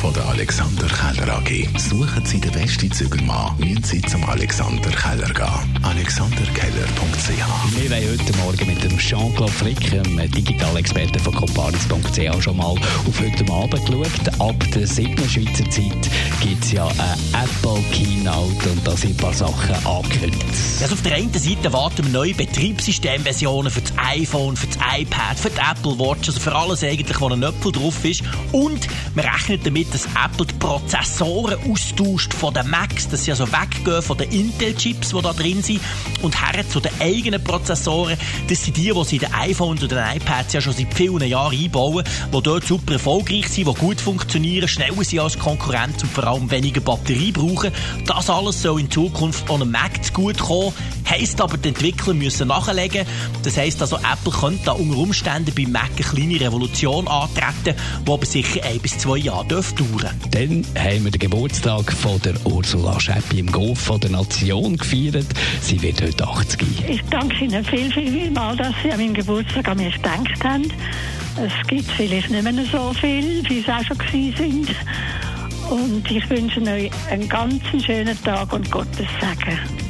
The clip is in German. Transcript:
von der Alexander Keller AG. Suchen Sie den besten Zügelmann, müssen Sie zum Alexander Keller gehen. AlexanderKeller.ch Wir wollen heute Morgen mit dem Jean-Claude Frick, dem Digitalexperten von Comparis.ch, schon mal auf heute Abend geschaut. Ab der 7. Schweizer Zeit gibt es ja eine Apple Keynote und da sind ein paar Sachen angekündigt. Also auf der einen Seite warten wir neue Betriebssystemversionen für das iPhone, für das iPad, für die Apple Watch, also für alles eigentlich, wo ein Apple drauf ist. Und wir rechnen damit, dass Apple die Prozessoren austauscht von den Macs, dass sie also weggehen von den Intel-Chips, die da drin sind, und her zu den eigenen Prozessoren. Das sind die, die sie in den iPhones und den iPads ja schon seit vielen Jahren einbauen, die dort super erfolgreich sind, die gut funktionieren, schneller sind als Konkurrenz und vor allem weniger Batterie brauchen. Das alles soll in Zukunft auch einem Mac zugutekommen. Heisst aber, die Entwickler müssen nachlegen. Das heisst also, Apple könnte da unter Umständen bei Mac eine kleine Revolution antreten, die aber sicher ein bis zwei Jahre dürfte dauern. Dann haben wir den Geburtstag von der Ursula Schäppi im Golf von der Nation gefeiert. Sie wird heute 80. Ich danke Ihnen viel, viel, viel mal, dass Sie an meinem Geburtstag an mich gedacht haben. Es gibt vielleicht nicht mehr so viel, wie es auch schon gewesen sind. Und ich wünsche euch einen ganz schönen Tag und Gottes Segen.